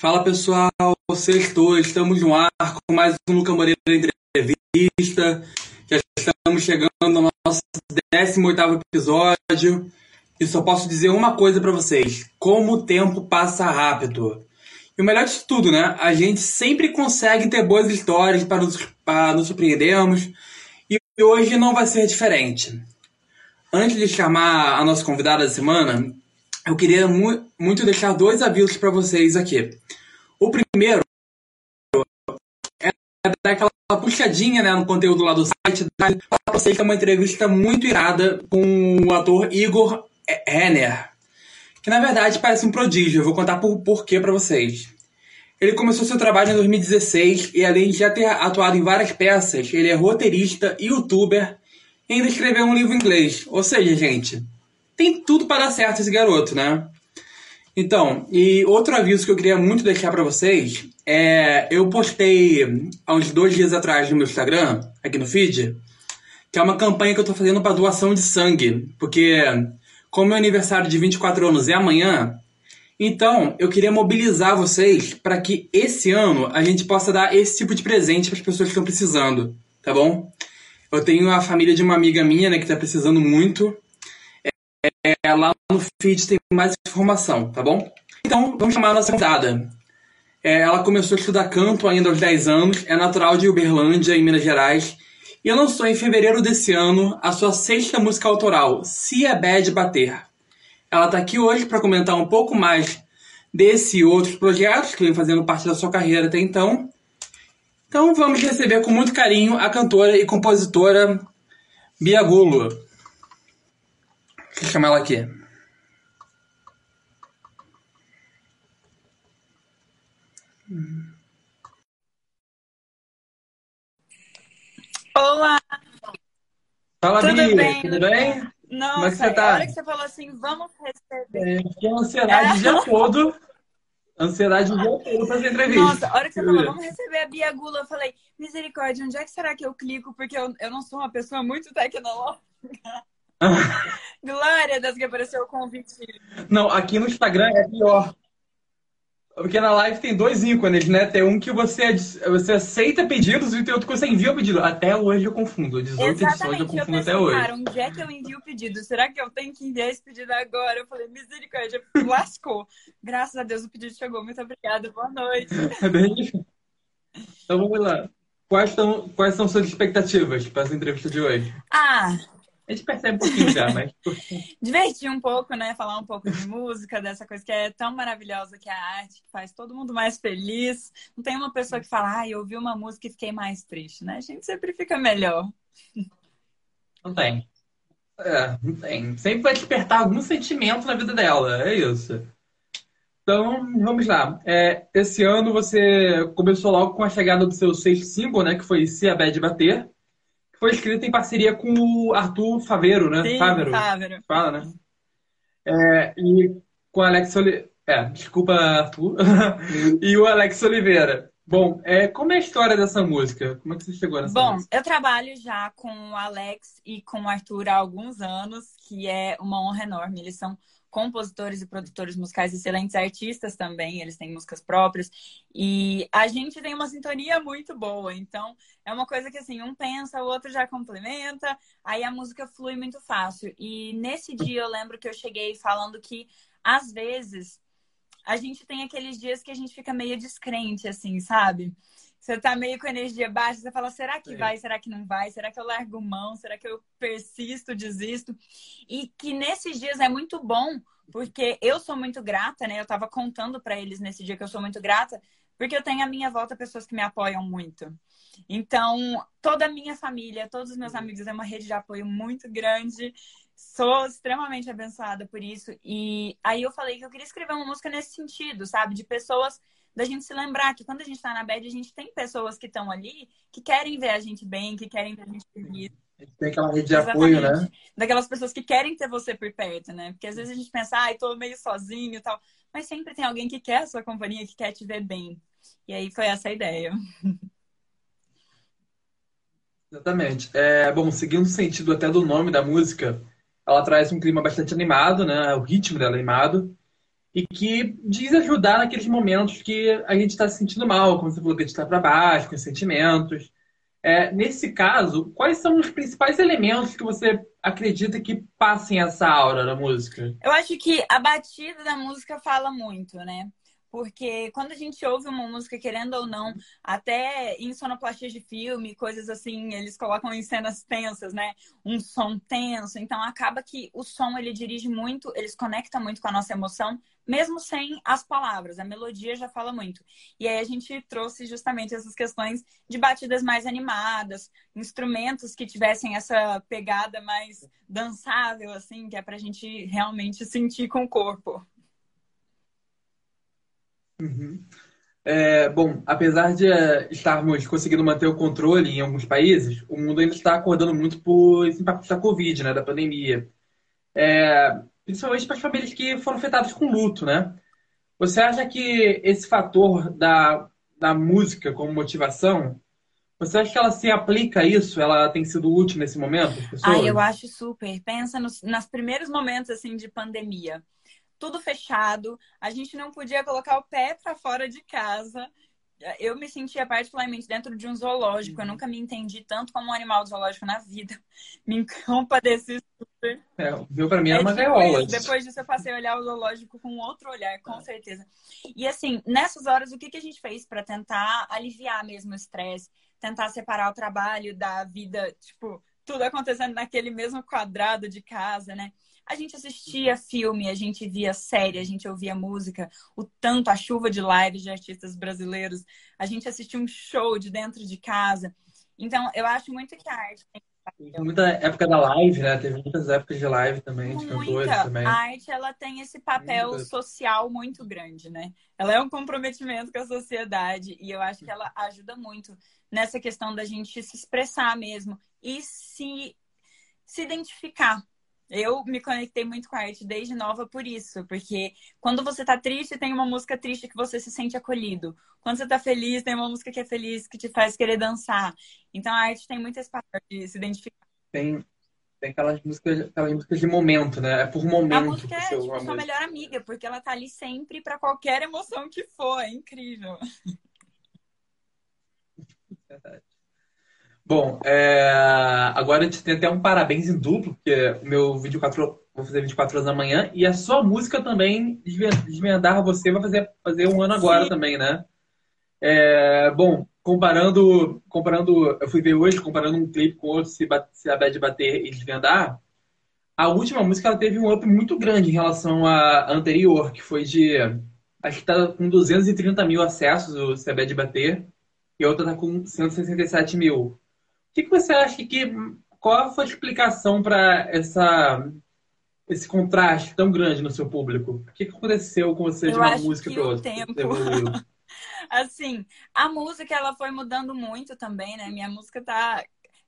Fala pessoal, sextou, estamos no ar com mais um Luca Moreira Entrevista. Já estamos chegando no nosso 18 episódio e só posso dizer uma coisa para vocês: como o tempo passa rápido. E o melhor de tudo, né? A gente sempre consegue ter boas histórias para nos, para nos surpreendermos e hoje não vai ser diferente. Antes de chamar a nossa convidada da semana, eu queria mu muito deixar dois avisos para vocês aqui. O primeiro é dar aquela puxadinha né, no conteúdo lá do site, para vocês ter uma entrevista muito irada com o ator Igor Renner, que na verdade parece um prodígio. Eu vou contar por porquê para vocês. Ele começou seu trabalho em 2016 e além de já ter atuado em várias peças, ele é roteirista, youtuber e ainda escreveu um livro em inglês. Ou seja, gente, tem tudo para dar certo esse garoto, né? Então, e outro aviso que eu queria muito deixar para vocês é. Eu postei há uns dois dias atrás no meu Instagram, aqui no feed, que é uma campanha que eu tô fazendo para doação de sangue. Porque, como meu aniversário de 24 anos é amanhã, então eu queria mobilizar vocês para que esse ano a gente possa dar esse tipo de presente para as pessoas que estão precisando, tá bom? Eu tenho a família de uma amiga minha, né, que tá precisando muito. É, lá no feed tem mais informação, tá bom? Então, vamos chamar a nossa convidada. É, ela começou a estudar canto ainda aos 10 anos, é natural de Uberlândia, em Minas Gerais, e lançou em fevereiro desse ano a sua sexta música autoral, Se é Bad Bater. Ela está aqui hoje para comentar um pouco mais desse e outros projetos que vem fazendo parte da sua carreira até então. Então vamos receber com muito carinho a cantora e compositora Bia Gulo. Eu chamar ela aqui. Olá! Fala, tudo Bia, bem? tudo bem? Nossa, Como é que você tá? a hora que você falou assim, vamos receber. É, fiquei ansiedade o dia todo. Ansiedade o dia todo pra essa entrevista. Nossa, a hora que você falou, vamos receber a Bia Gula, eu falei, misericórdia, onde é que será que eu clico? Porque eu, eu não sou uma pessoa muito tecnológica. Glória Deus que apareceu o convite. Não, aqui no Instagram é pior. Porque na live tem dois ícones, né? Tem um que você, você aceita pedidos e tem outro que você envia o pedido. Até hoje eu confundo. 18 edições eu confundo eu até hoje. Cara, onde é que eu envio o pedido? Será que eu tenho que enviar esse pedido agora? Eu falei, misericórdia, lascou. Graças a Deus o pedido chegou. Muito obrigada. Boa noite. É bem difícil. Então vamos lá. Quais são, quais são suas expectativas para essa entrevista de hoje? Ah, A gente percebe um pouquinho já, mas. divertir um pouco, né? Falar um pouco de música, dessa coisa que é tão maravilhosa que é a arte, que faz todo mundo mais feliz. Não tem uma pessoa que fala, ah, eu ouvi uma música e fiquei mais triste, né? A gente sempre fica melhor. Não tem. É, não tem. Sempre vai despertar algum sentimento na vida dela. É isso. Então, vamos lá. É, esse ano você começou logo com a chegada do seu sexto single, né? Que foi Se a Bad Bater. Foi escrito em parceria com o Arthur Faveiro, né? Sim, Fávero. Fávero. Fala, né? É, e com o Alex Oliveira. É, desculpa, Arthur. e o Alex Oliveira. Bom, é, como é a história dessa música? Como é que você chegou nessa Bom, música? eu trabalho já com o Alex e com o Arthur há alguns anos, que é uma honra enorme. Eles são compositores e produtores musicais, excelentes artistas também, eles têm músicas próprias. E a gente tem uma sintonia muito boa, então é uma coisa que assim, um pensa, o outro já complementa, aí a música flui muito fácil. E nesse dia eu lembro que eu cheguei falando que às vezes a gente tem aqueles dias que a gente fica meio descrente, assim, sabe? Você tá meio com energia baixa, você fala, será que Sim. vai? Será que não vai? Será que eu largo mão? Será que eu persisto, desisto? E que nesses dias é muito bom, porque eu sou muito grata, né? Eu tava contando para eles nesse dia que eu sou muito grata, porque eu tenho à minha volta pessoas que me apoiam muito. Então, toda a minha família, todos os meus amigos, é uma rede de apoio muito grande. Sou extremamente abençoada por isso. E aí eu falei que eu queria escrever uma música nesse sentido, sabe? De pessoas da gente se lembrar que quando a gente tá na bad, a gente tem pessoas que estão ali que querem ver a gente bem, que querem ver a gente feliz. Tem aquela rede de apoio, né? Daquelas pessoas que querem ter você por perto, né? Porque às vezes a gente pensa, ai, tô meio sozinho e tal. Mas sempre tem alguém que quer a sua companhia, que quer te ver bem. E aí foi essa a ideia. Exatamente. É, bom, seguindo o sentido até do nome da música, ela traz um clima bastante animado, né? O ritmo dela é animado. E que diz ajudar naqueles momentos que a gente está se sentindo mal, como você falou, que a gente está para baixo, com sentimentos. É, nesse caso, quais são os principais elementos que você acredita que passem essa aura da música? Eu acho que a batida da música fala muito, né? Porque quando a gente ouve uma música, querendo ou não, até em sonoplastias de filme, coisas assim, eles colocam em cenas tensas, né? Um som tenso. Então acaba que o som ele dirige muito, eles conectam muito com a nossa emoção, mesmo sem as palavras. A melodia já fala muito. E aí a gente trouxe justamente essas questões de batidas mais animadas, instrumentos que tivessem essa pegada mais dançável, assim, que é pra gente realmente sentir com o corpo. Uhum. É, bom, apesar de é, estarmos conseguindo manter o controle em alguns países, o mundo ainda está acordando muito por esse impacto da Covid, né, da pandemia. É, principalmente para as famílias que foram afetadas com luto, né? Você acha que esse fator da, da música como motivação, você acha que ela se aplica a isso? Ela tem sido útil nesse momento? Ah, eu acho super. Pensa nos, nos primeiros momentos assim de pandemia tudo fechado, a gente não podia colocar o pé para fora de casa. Eu me sentia particularmente dentro de um zoológico. Eu uhum. nunca me entendi tanto como um animal zoológico na vida. Me compadeci super. É, viu pra mim era é uma tipo gaiola. Depois disso eu passei a olhar o zoológico com outro olhar, com é. certeza. E assim, nessas horas, o que, que a gente fez para tentar aliviar mesmo o estresse? Tentar separar o trabalho da vida, tipo, tudo acontecendo naquele mesmo quadrado de casa, né? A gente assistia filme, a gente via série, a gente ouvia música, o tanto, a chuva de lives de artistas brasileiros, a gente assistia um show de dentro de casa. Então, eu acho muito que a arte tem Muita época da live, né? Teve muitas épocas de live também, de cantores também. A arte, ela tem esse papel Muita. social muito grande, né? Ela é um comprometimento com a sociedade e eu acho que ela ajuda muito nessa questão da gente se expressar mesmo e se, se identificar eu me conectei muito com a arte desde nova por isso, porque quando você tá triste, tem uma música triste que você se sente acolhido. Quando você tá feliz, tem uma música que é feliz, que te faz querer dançar. Então a arte tem muito esse papel de se identificar. Tem, tem aquelas músicas, aquelas músicas de momento, né? É por momento. A música é tipo, sua melhor amiga, porque ela tá ali sempre para qualquer emoção que for. É incrível. Verdade. Bom, é... agora a gente tem até um parabéns em duplo, porque o meu 24, vou fazer 24 horas da manhã, e a sua música também, Desvendar Você, vai fazer, fazer um ano agora Sim. também, né? É... Bom, comparando, comparando, eu fui ver hoje, comparando um clipe com outro, se, se a Bad Bater e Desvendar, a última música ela teve um up muito grande em relação à anterior, que foi de. Acho que tá com 230 mil acessos o Se a Bad Bater, e a outra tá com 167 mil. O que, que você acha que. Qual foi a explicação para essa esse contraste tão grande no seu público? O que, que aconteceu com você de uma música para outra? Tempo. assim, a música ela foi mudando muito também, né? Minha música tá.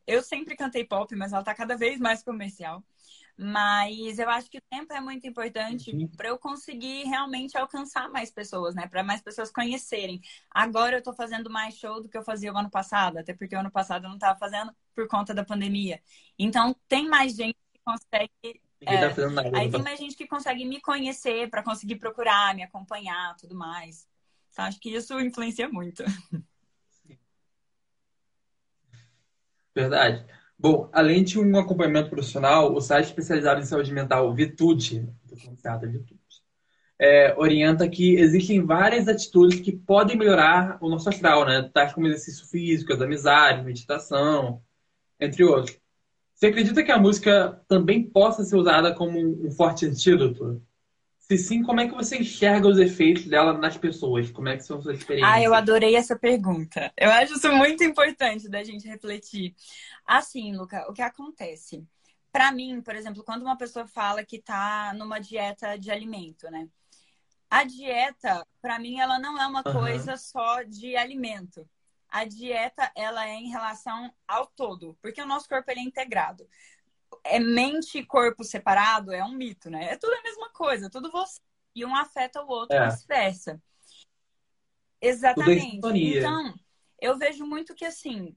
Eu sempre cantei pop, mas ela tá cada vez mais comercial. Mas eu acho que o tempo é muito importante uhum. para eu conseguir realmente alcançar mais pessoas, né? Para mais pessoas conhecerem. Agora eu estou fazendo mais show do que eu fazia o ano passado, até porque o ano passado eu não estava fazendo por conta da pandemia. Então tem mais gente que consegue. É, tá aí tem mais gente que consegue me conhecer para conseguir procurar, me acompanhar, tudo mais. Então acho que isso influencia muito. Verdade. Bom, além de um acompanhamento profissional, o site especializado em saúde mental Vitude, é, orienta que existem várias atitudes que podem melhorar o nosso astral, né? Tais como exercício físico, as amizades, meditação, entre outros. Você acredita que a música também possa ser usada como um forte antídoto se sim, como é que você enxerga os efeitos dela nas pessoas? Como é que são suas experiências? Ah, eu adorei essa pergunta. Eu acho isso muito importante da gente refletir. Assim, Luca, o que acontece? Para mim, por exemplo, quando uma pessoa fala que tá numa dieta de alimento, né? A dieta, para mim, ela não é uma uhum. coisa só de alimento. A dieta, ela é em relação ao todo, porque o nosso corpo ele é integrado é mente e corpo separado é um mito, né? É tudo a mesma coisa, tudo você. E um afeta o outro, é. vice-versa. Exatamente. Então, eu vejo muito que assim,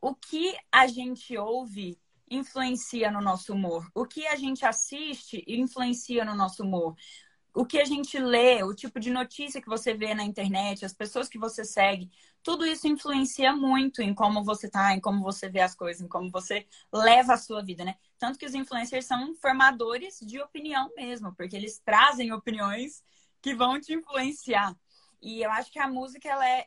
o que a gente ouve influencia no nosso humor. O que a gente assiste influencia no nosso humor. O que a gente lê, o tipo de notícia que você vê na internet, as pessoas que você segue, tudo isso influencia muito em como você tá, em como você vê as coisas, em como você leva a sua vida, né? Tanto que os influencers são formadores de opinião mesmo, porque eles trazem opiniões que vão te influenciar. E eu acho que a música, ela é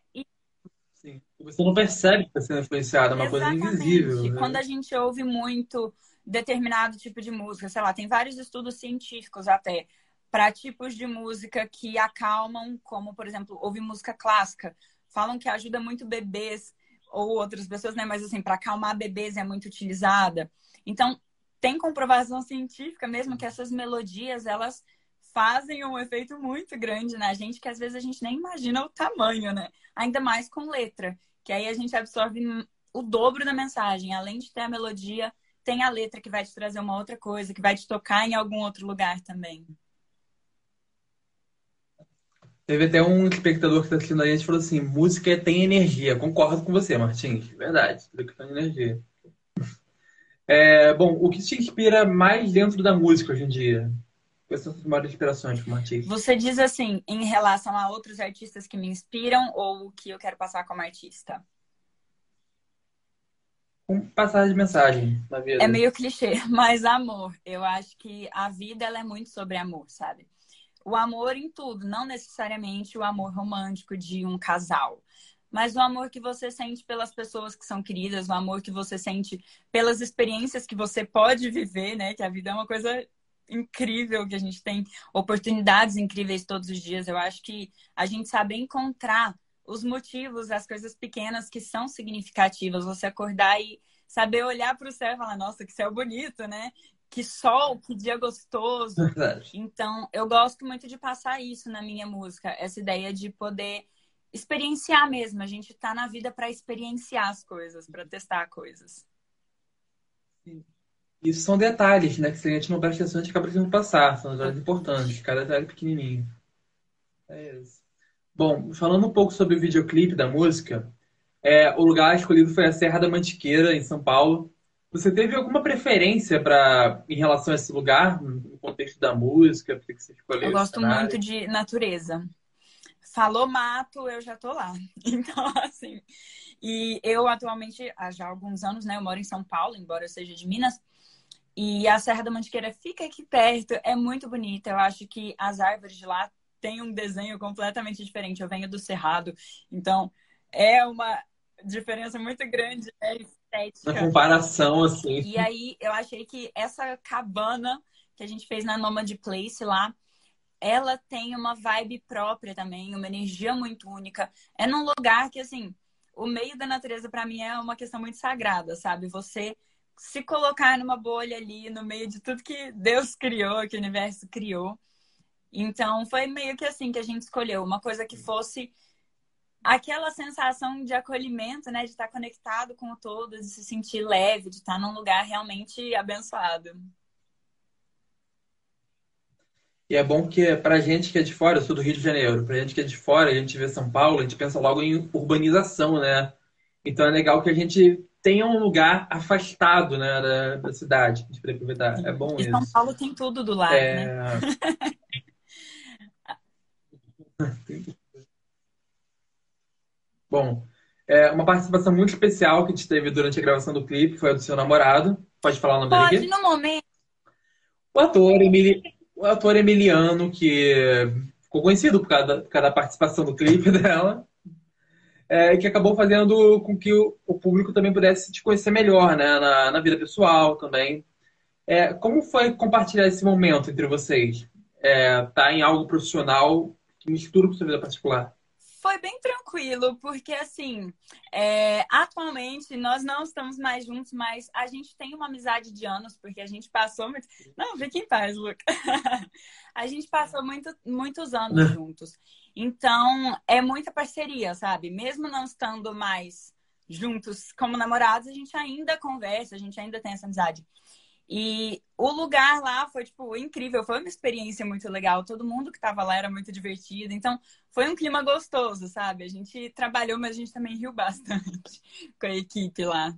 Sim. Você não percebe que está sendo influenciado, é uma Exatamente. coisa invisível. Né? Quando a gente ouve muito determinado tipo de música, sei lá, tem vários estudos científicos até para tipos de música que acalmam, como por exemplo, ouvir música clássica. Falam que ajuda muito bebês ou outras pessoas, né? Mas assim, para acalmar bebês é muito utilizada. Então, tem comprovação científica mesmo que essas melodias, elas fazem um efeito muito grande na gente que às vezes a gente nem imagina o tamanho, né? Ainda mais com letra, que aí a gente absorve o dobro da mensagem. Além de ter a melodia, tem a letra que vai te trazer uma outra coisa, que vai te tocar em algum outro lugar também. Teve até um espectador que está assistindo a gente falou assim: música tem energia. Concordo com você, Martins. Verdade, tudo que tem energia. É, bom, o que te inspira mais dentro da música hoje em dia? Quais são as maiores inspirações como artista? Você diz assim, em relação a outros artistas que me inspiram ou o que eu quero passar como artista? Um passagem de mensagem na vida. É meio clichê, mas amor. Eu acho que a vida ela é muito sobre amor, sabe? O amor em tudo, não necessariamente o amor romântico de um casal, mas o amor que você sente pelas pessoas que são queridas, o amor que você sente pelas experiências que você pode viver, né? Que a vida é uma coisa incrível, que a gente tem oportunidades incríveis todos os dias. Eu acho que a gente sabe encontrar os motivos, as coisas pequenas que são significativas. Você acordar e saber olhar para o céu e falar, nossa, que céu bonito, né? Que sol, que dia gostoso. Verdade. Então, eu gosto muito de passar isso na minha música, essa ideia de poder experienciar mesmo. A gente tá na vida para experienciar as coisas, para testar coisas. Isso são detalhes, né? Que se a gente não presta atenção, a gente acaba precisando passar. São detalhes importantes, cada detalhe pequenininho. É isso. Bom, falando um pouco sobre o videoclipe da música, é, o lugar escolhido foi a Serra da Mantiqueira, em São Paulo. Você teve alguma preferência para em relação a esse lugar, no contexto da música? Por que você escolheu Eu gosto muito de natureza. Falou mato, eu já tô lá. Então, assim. E eu atualmente, há já alguns anos, né? Eu moro em São Paulo, embora eu seja de Minas. E a Serra da Mantiqueira fica aqui perto, é muito bonita. Eu acho que as árvores de lá têm um desenho completamente diferente. Eu venho do Cerrado, então é uma diferença muito grande. Né? Estética. Na comparação, assim. E aí eu achei que essa cabana que a gente fez na Nomad Place lá, ela tem uma vibe própria também, uma energia muito única. É num lugar que, assim, o meio da natureza para mim é uma questão muito sagrada, sabe? Você se colocar numa bolha ali, no meio de tudo que Deus criou, que o universo criou. Então, foi meio que assim que a gente escolheu, uma coisa que fosse aquela sensação de acolhimento, né? De estar conectado com o todo, de se sentir leve, de estar num lugar realmente abençoado. E é bom que pra gente que é de fora, eu sou do Rio de Janeiro, pra gente que é de fora, a gente vê São Paulo, a gente pensa logo em urbanização, né? Então é legal que a gente tenha um lugar afastado né, da, da cidade, de aproveitar. É bom e isso. São Paulo tem tudo do lado, é... né? Bom, é, uma participação muito especial que a gente teve durante a gravação do clipe foi a do seu namorado. Pode falar o nome Pode, dele Pode, no momento. O ator, Emili... o ator Emiliano, que ficou conhecido por causa da, por causa da participação do clipe dela, é, que acabou fazendo com que o, o, público também pudesse te conhecer melhor, né? Na, na vida pessoal também. É, como foi compartilhar esse momento entre vocês? É, tá em algo profissional que mistura com sua vida particular? Foi bem tranquilo, porque assim, é, atualmente nós não estamos mais juntos, mas a gente tem uma amizade de anos, porque a gente passou muito. Não, fique em paz, Luca. a gente passou muito, muitos anos é. juntos. Então, é muita parceria, sabe? Mesmo não estando mais juntos como namorados, a gente ainda conversa, a gente ainda tem essa amizade. E o lugar lá foi, tipo, incrível. Foi uma experiência muito legal. Todo mundo que tava lá era muito divertido. Então, foi um clima gostoso, sabe? A gente trabalhou, mas a gente também riu bastante com a equipe lá.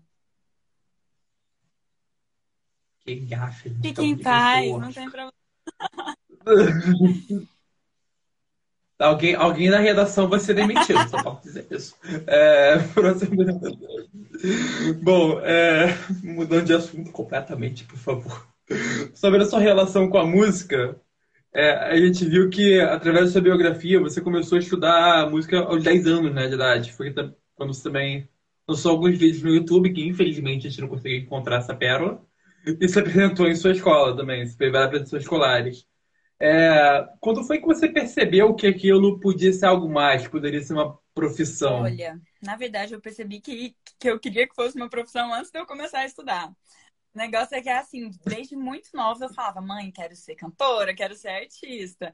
Que gafe. Fique em paz, não tem problema. Alguém, alguém na redação vai ser demitido, só posso dizer isso. É, Bom, é, mudando de assunto completamente, por favor. Sobre a sua relação com a música, é, a gente viu que, através da sua biografia, você começou a estudar música aos 10 anos né, de idade. Foi quando você também lançou alguns vídeos no YouTube, que infelizmente a gente não conseguiu encontrar essa pérola. E se apresentou em sua escola também, se fez várias apresentações escolares. É, quando foi que você percebeu que aquilo podia ser algo mais, poderia ser uma profissão? Olha, na verdade eu percebi que, que eu queria que fosse uma profissão antes de eu começar a estudar. O negócio é que, assim, desde muito nova eu falava, mãe, quero ser cantora, quero ser artista.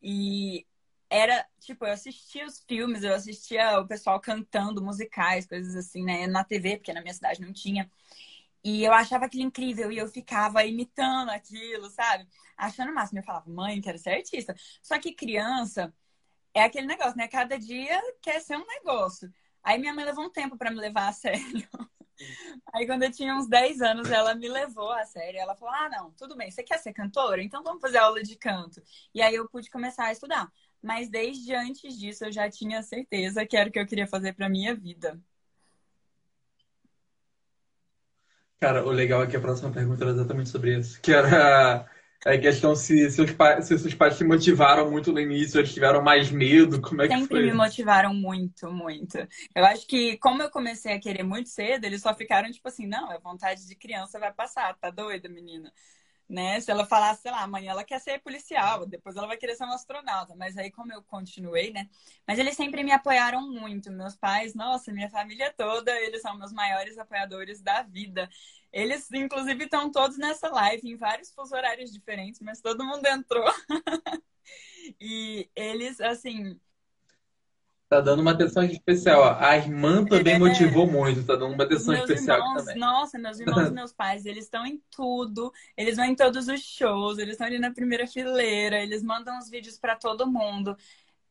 E era, tipo, eu assistia os filmes, eu assistia o pessoal cantando musicais, coisas assim, né, na TV, porque na minha cidade não tinha. E eu achava aquilo incrível e eu ficava imitando aquilo, sabe? Achando o máximo. Eu falava, mãe, quero ser artista. Só que criança é aquele negócio, né? Cada dia quer ser um negócio. Aí minha mãe levou um tempo para me levar a sério. Aí quando eu tinha uns 10 anos, ela me levou a sério. Ela falou: Ah, não, tudo bem, você quer ser cantora? Então vamos fazer aula de canto. E aí eu pude começar a estudar. Mas desde antes disso eu já tinha certeza que era o que eu queria fazer para minha vida. Cara, o legal é que a próxima pergunta era exatamente sobre isso. Que era a questão se seus pais, se seus pais te motivaram muito no início, eles tiveram mais medo, como é Sempre que foi? me motivaram muito, muito. Eu acho que como eu comecei a querer muito cedo, eles só ficaram tipo assim, não, a vontade de criança vai passar, tá doida, menina? Né? Se ela falasse, sei lá, amanhã ela quer ser policial, depois ela vai querer ser uma astronauta. Mas aí, como eu continuei, né? Mas eles sempre me apoiaram muito. Meus pais, nossa, minha família toda, eles são meus maiores apoiadores da vida. Eles, inclusive, estão todos nessa live, em vários fuso horários diferentes, mas todo mundo entrou. e eles, assim, Tá dando uma atenção especial. A irmã também é. motivou muito, tá dando uma atenção meus especial irmãos, também. Nossa, meus irmãos e meus pais, eles estão em tudo. Eles vão em todos os shows, eles estão ali na primeira fileira, eles mandam os vídeos para todo mundo.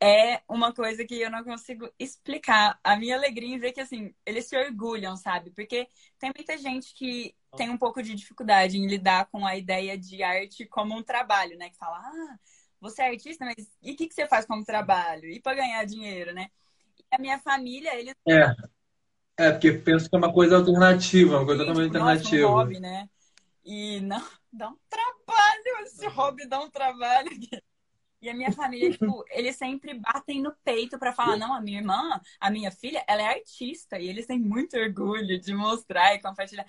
É uma coisa que eu não consigo explicar. A minha alegria em ver que, assim, eles se orgulham, sabe? Porque tem muita gente que tem um pouco de dificuldade em lidar com a ideia de arte como um trabalho, né? Que fala, ah, você é artista, mas e o que, que você faz como trabalho? E para ganhar dinheiro, né? E a minha família, eles. É. É, porque penso que é uma coisa alternativa, uma coisa Sim, totalmente tipo, alternativa. Nossa, um hobby, né? E não, dá um trabalho, esse hobby dá um trabalho. E a minha família, tipo, eles sempre batem no peito para falar, não, a minha irmã, a minha filha, ela é artista e eles têm muito orgulho de mostrar e compartilhar.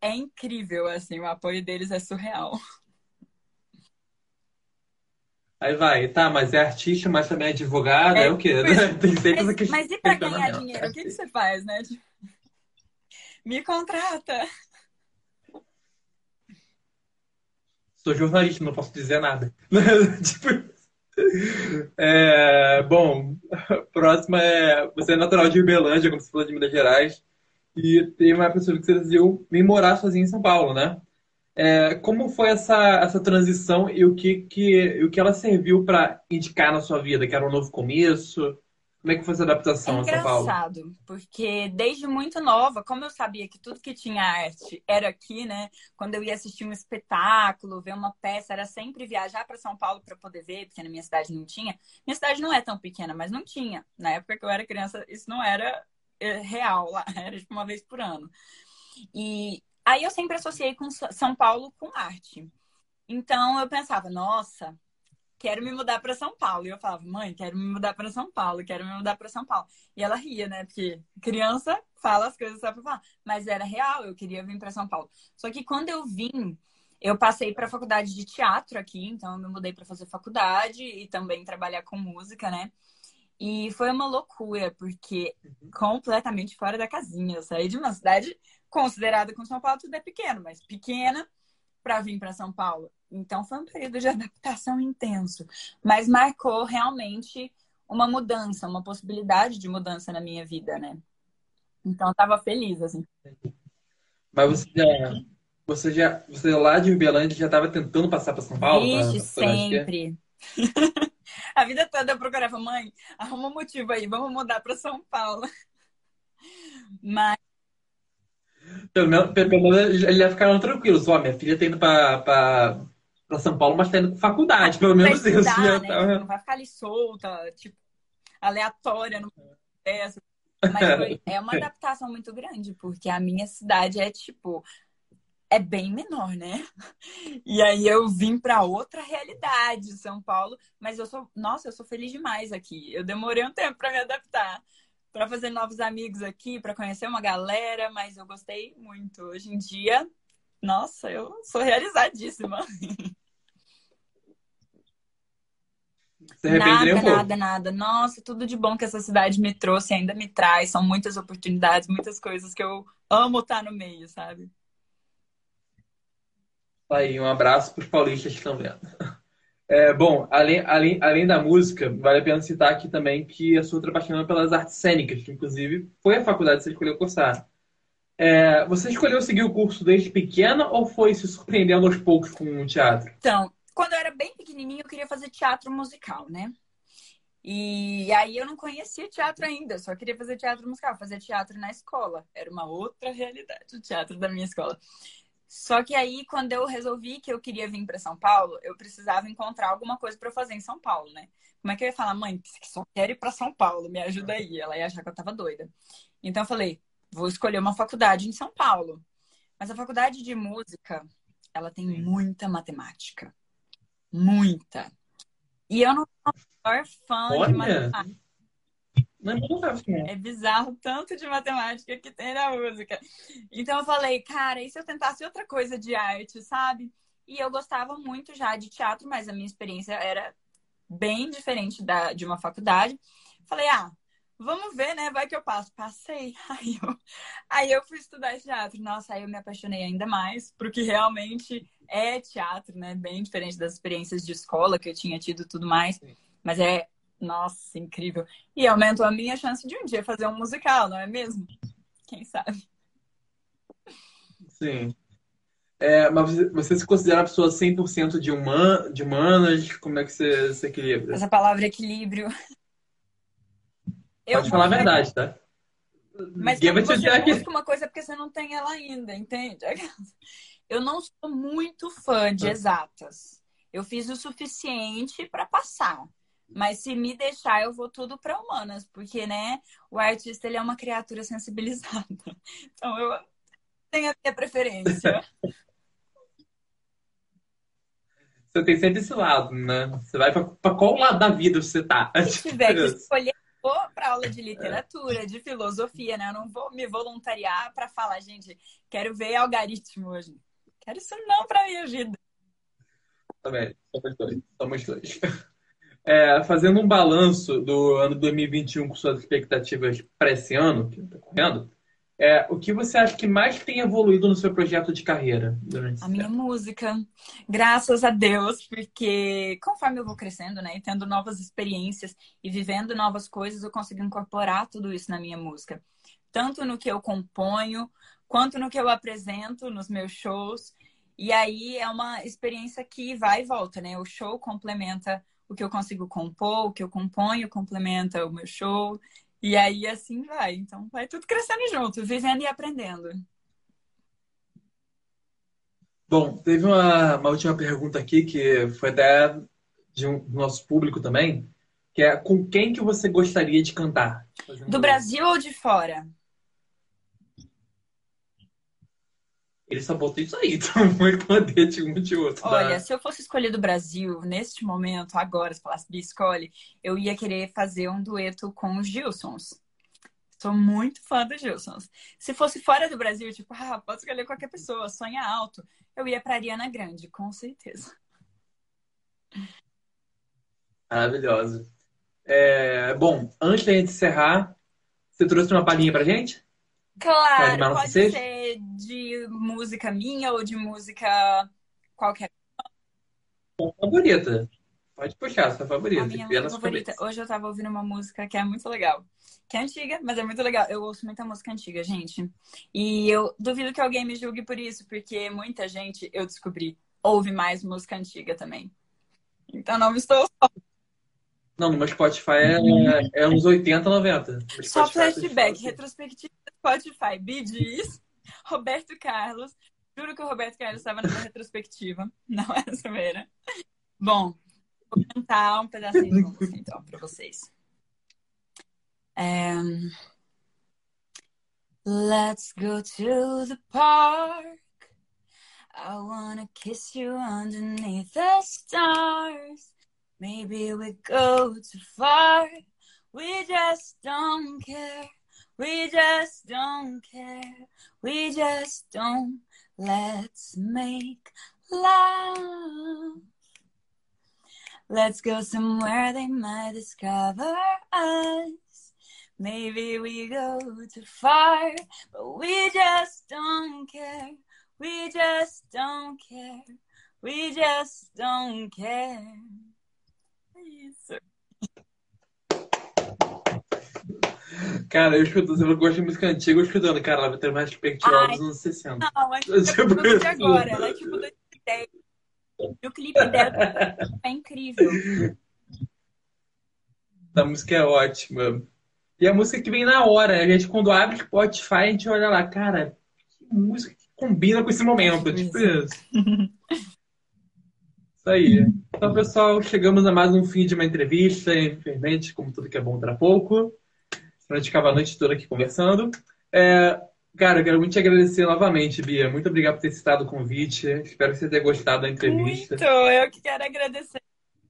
É incrível, assim, o apoio deles é surreal. Aí vai, tá, mas é artista, mas também é advogada, é, é o quê? Né? Tem sempre mas, mas e pra ganhar dinheiro, o que, que você faz, né? Me contrata. Sou jornalista, não posso dizer nada. tipo, é, bom, próxima é. Você é natural de Uberlândia, como você falou de Minas Gerais. E tem uma pessoa que você decidiu vir morar sozinho em São Paulo, né? É, como foi essa, essa transição e o que, que, o que ela serviu para indicar na sua vida? Que era um novo começo? Como é que foi essa adaptação é a São Paulo? engraçado, porque desde muito nova, como eu sabia que tudo que tinha arte era aqui, né? Quando eu ia assistir um espetáculo, ver uma peça, era sempre viajar para São Paulo para poder ver, porque na minha cidade não tinha. Minha cidade não é tão pequena, mas não tinha. Na época que eu era criança, isso não era eh, real lá, era tipo uma vez por ano. E Aí eu sempre associei com São Paulo com arte. Então eu pensava, nossa, quero me mudar para São Paulo. E eu falava, mãe, quero me mudar para São Paulo, quero me mudar para São Paulo. E ela ria, né? Porque criança fala as coisas só para falar. Mas era real, eu queria vir para São Paulo. Só que quando eu vim, eu passei para a faculdade de teatro aqui, então eu me mudei para fazer faculdade e também trabalhar com música, né? E foi uma loucura, porque completamente fora da casinha. Eu saí de uma cidade considerada com São Paulo, tudo é pequeno, mas pequena para vir para São Paulo. Então foi um período de adaptação intenso, mas marcou realmente uma mudança, uma possibilidade de mudança na minha vida, né? Então eu tava feliz assim. Mas você já você já você lá de Uberlândia já estava tentando passar para São Paulo? Vixe, pra, pra sempre. A vida toda eu procurava, mãe, arruma um motivo aí, vamos mudar para São Paulo. Mas pelo menos, pelo menos ele ia ficar tranquilo. Só, minha filha tá indo para São Paulo, mas tá indo com faculdade, pelo menos estudar, isso. Né? Tá... Não vai ficar ali solta, tipo, aleatória no processo. Mas foi, é uma adaptação muito grande, porque a minha cidade é tipo é bem menor, né? E aí eu vim para outra realidade, São Paulo, mas eu sou, nossa, eu sou feliz demais aqui. Eu demorei um tempo para me adaptar, para fazer novos amigos aqui, para conhecer uma galera, mas eu gostei muito. Hoje em dia, nossa, eu sou realizadíssima. Nada, nada, nada. Nossa, tudo de bom que essa cidade me trouxe, ainda me traz. São muitas oportunidades, muitas coisas que eu amo estar no meio, sabe? Tá aí, um abraço para os paulistas que estão vendo. É, bom, além, além, além da música, vale a pena citar aqui também que a sua é pelas artes cênicas, que inclusive foi a faculdade que você escolheu cursar. É, você escolheu seguir o curso desde pequena ou foi se surpreendendo aos poucos com o teatro? Então, quando eu era bem pequenininha, eu queria fazer teatro musical, né? E aí eu não conhecia teatro ainda, só queria fazer teatro musical, fazer teatro na escola. Era uma outra realidade, o teatro da minha escola. Só que aí, quando eu resolvi que eu queria vir para São Paulo, eu precisava encontrar alguma coisa para fazer em São Paulo, né? Como é que eu ia falar, mãe, só quero ir para São Paulo, me ajuda aí? Ela ia achar que eu tava doida. Então eu falei, vou escolher uma faculdade em São Paulo. Mas a faculdade de música, ela tem muita matemática. Muita. E eu não sou a maior fã Olha. de matemática. É bizarro tanto de matemática que tem na música. Então eu falei, cara, e se eu tentasse outra coisa de arte, sabe? E eu gostava muito já de teatro, mas a minha experiência era bem diferente da, de uma faculdade. Falei, ah, vamos ver, né? Vai que eu passo. Passei. Aí eu, aí eu fui estudar teatro. Nossa, aí eu me apaixonei ainda mais porque realmente é teatro, né? Bem diferente das experiências de escola que eu tinha tido tudo mais. Mas é nossa, incrível. E aumentou a minha chance de um dia fazer um musical, não é mesmo? Quem sabe? Sim. É, mas você se considera a pessoa 100% de, human, de humanas? Como é que você se equilibra? Essa palavra equilíbrio. Pode eu falar a verdade, tá? Mas Ninguém você busca aqui. uma coisa porque você não tem ela ainda, entende? Eu não sou muito fã de ah. exatas. Eu fiz o suficiente para passar. Mas se me deixar, eu vou tudo para humanas, porque, né, o artista ele é uma criatura sensibilizada. Então eu tenho a minha preferência. Você tem sempre esse lado, né? Você vai para qual lado da vida você tá? Se tiver que escolher, vou para aula de literatura, de filosofia, né? Eu não vou me voluntariar para falar, gente, quero ver algoritmo hoje. Quero isso não para minha vida. Também, somos dois. Somos dois. É, fazendo um balanço do ano 2021 com suas expectativas para esse ano, que está correndo, é, o que você acha que mais tem evoluído no seu projeto de carreira? a minha tempo? música. Graças a Deus, porque conforme eu vou crescendo, né, e tendo novas experiências e vivendo novas coisas, eu consigo incorporar tudo isso na minha música. Tanto no que eu componho, quanto no que eu apresento nos meus shows. E aí é uma experiência que vai e volta, né? O show complementa o que eu consigo compor, o que eu componho complementa o meu show. E aí assim vai. Então vai tudo crescendo junto, vivendo e aprendendo. Bom, teve uma, uma última pergunta aqui que foi até de um, do nosso público também, que é com quem que você gostaria de cantar? Do Brasil ou de fora? Ele só isso aí, então vou responder de um de outro. Olha, se eu fosse escolher do Brasil, neste momento, agora, se falasse de escolhe, eu ia querer fazer um dueto com os Gilsons. Sou muito fã dos Gilsons. Se fosse fora do Brasil, tipo, ah, pode escolher qualquer pessoa, sonha alto, eu ia pra Ariana Grande, com certeza. Maravilhosa. É, bom, antes da gente encerrar, você trouxe uma palhinha pra gente? Claro, pode ser de música minha ou de música qualquer. Sua favorita. Pode puxar, sua favorita. A minha favorita. Hoje eu tava ouvindo uma música que é muito legal. Que é antiga, mas é muito legal. Eu ouço muita música antiga, gente. E eu duvido que alguém me julgue por isso, porque muita gente, eu descobri, ouve mais música antiga também. Então não estou só. Não, no meu Spotify é, é uns 80, 90. Só flashback, retrospectiva Spotify. Gees, Roberto Carlos, Juro que o Roberto Carlos estava na retrospectiva. Não é zoeira. Bom, vou cantar um pedacinho de música, então, para vocês. Um, let's go to the park. I wanna kiss you underneath the stars. Maybe we go too far. We just don't care. We just don't care. We just don't. Let's make love. Let's go somewhere they might discover us. Maybe we go too far, but we just don't care. We just don't care. We just don't care. Cara, eu escuto, você gosta de música antiga, eu escutando, cara, ela vai ter mais perspectiva dos anos 60. Não, é tipo de agora, ela é tipo 2010. E o clipe dela é incrível. A música é ótima. E a música que vem na hora, a gente quando abre o Spotify, a gente olha lá, cara, que música que combina com esse momento, tipo isso. Isso aí. Então, pessoal, chegamos a mais um fim de uma entrevista. Infelizmente, como tudo que é bom dura pouco. A gente ficava a noite toda aqui conversando. É, cara, eu quero muito te agradecer novamente, Bia. Muito obrigado por ter citado o convite. Espero que você tenha gostado da entrevista. Muito! Eu que quero agradecer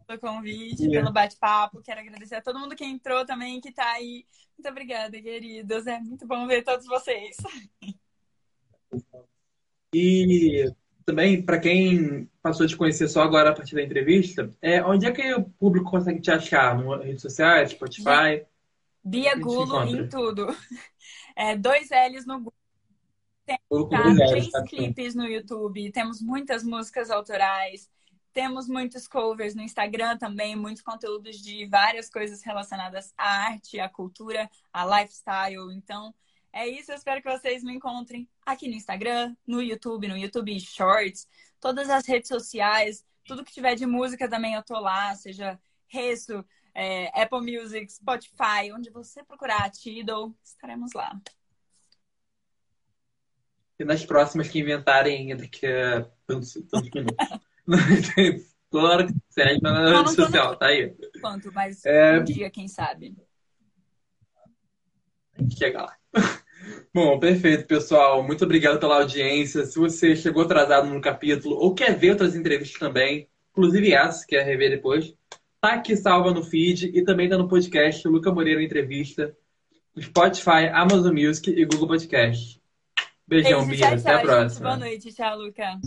pelo convite, é. pelo bate-papo. Quero agradecer a todo mundo que entrou também, que está aí. Muito obrigada, queridos. É muito bom ver todos vocês. E também, para quem passou a te conhecer só agora a partir da entrevista, é, onde é que o público consegue te achar? Nas redes sociais, Spotify? Bia Gulo em tudo. É, dois L's no Google. Temos tá, três tá clipes no YouTube, temos muitas músicas autorais, temos muitos covers no Instagram também, muitos conteúdos de várias coisas relacionadas à arte, à cultura, à lifestyle. Então, é isso. Eu espero que vocês me encontrem aqui no Instagram, no YouTube, no YouTube Shorts, todas as redes sociais, tudo que tiver de música também eu tô lá, seja Resso, é, Apple Music, Spotify, onde você procurar Tidal, estaremos lá. E nas próximas que inventarem daqui a tantos, tantos minutos. claro que segue na rede social, tá aí. Quanto, mas é... um dia, quem sabe. A gente chega lá. Bom, perfeito, pessoal. Muito obrigado pela audiência. Se você chegou atrasado no capítulo ou quer ver outras entrevistas também, inclusive essa, quer rever depois, tá aqui salva no feed e também tá no podcast Luca Moreira Entrevista, Spotify, Amazon Music e Google Podcast. Beijão, Beijo, Bia. Até a próxima. Boa noite. Tchau, Luca.